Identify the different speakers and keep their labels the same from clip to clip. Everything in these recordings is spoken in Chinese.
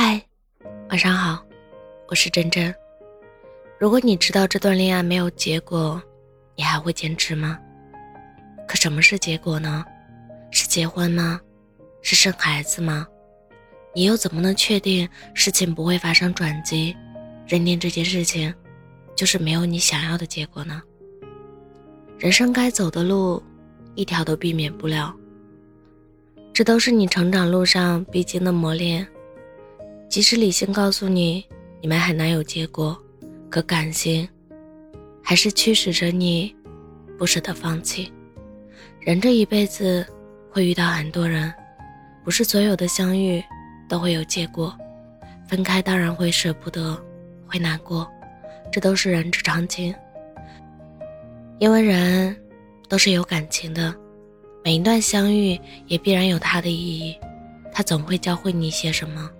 Speaker 1: 嗨，晚上好，我是真真。如果你知道这段恋爱没有结果，你还会坚持吗？可什么是结果呢？是结婚吗？是生孩子吗？你又怎么能确定事情不会发生转机？认定这件事情就是没有你想要的结果呢？人生该走的路，一条都避免不了。这都是你成长路上必经的磨练。即使理性告诉你你们很难有结果，可感性还是驱使着你不舍得放弃。人这一辈子会遇到很多人，不是所有的相遇都会有结果。分开当然会舍不得，会难过，这都是人之常情。因为人都是有感情的。每一段相遇也必然有它的意义，它总会教会你些什么。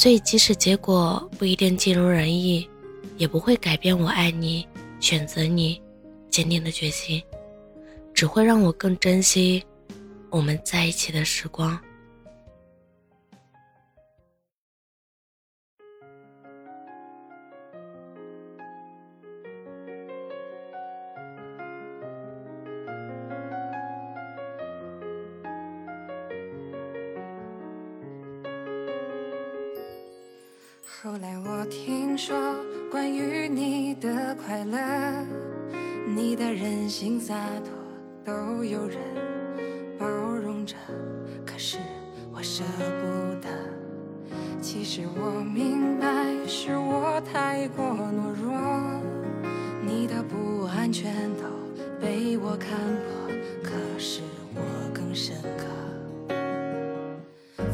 Speaker 1: 所以，即使结果不一定尽如人意，也不会改变我爱你、选择你、坚定的决心，只会让我更珍惜我们在一起的时光。
Speaker 2: 后来我听说关于你的快乐，你的任性洒脱都有人包容着，可是我舍不得。其实我明白是我太过懦弱，你的不安全都被我看破，可是我更深刻。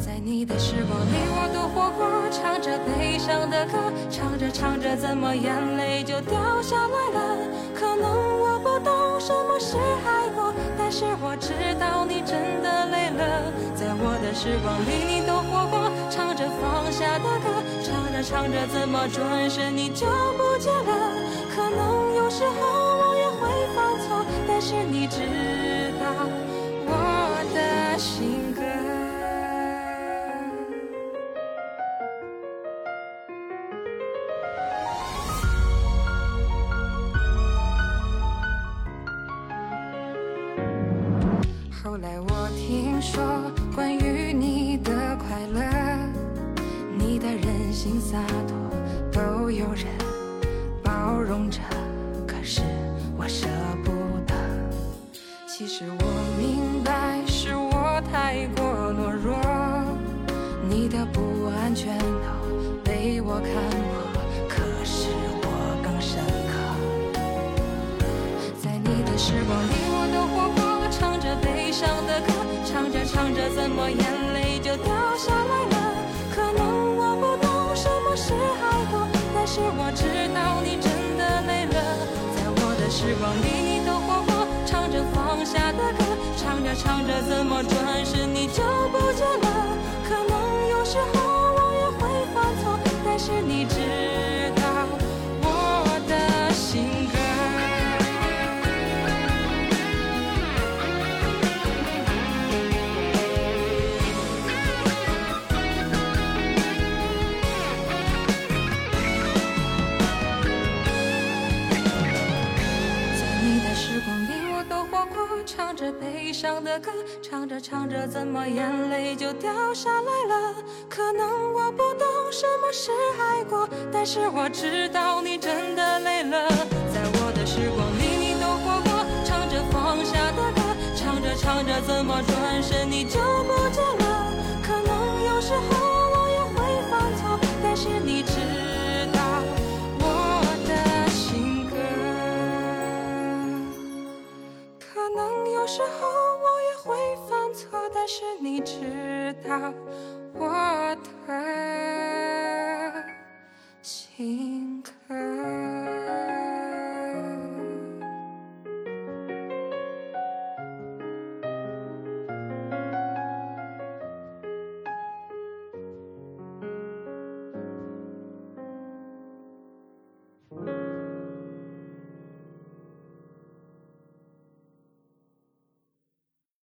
Speaker 2: 在你的时光里，我都活过，唱着悲伤的歌，唱着唱着，怎么眼泪就掉下来了？可能我不懂什么是爱过，但是我知道你真的累了。在我的时光里，你都活过，唱着放下的歌，唱着唱着，怎么转身你就不见了？可能有时候我也会犯错，但是你知道我的心任性洒脱都有人包容着，可是我舍不得。其实我明白是我太过懦弱，你的不安全都被我看破，可是我更深刻。在你的时光里，我都活过。唱着悲伤的歌，唱着唱着，怎么眼悲伤的歌，唱着唱着，怎么眼泪就掉下来了？可能我不懂什么是爱过，但是我知道你真的累了。在我的时光里，你都活过。唱着放下的歌，唱着唱着，怎么转身你就不见了？是你知道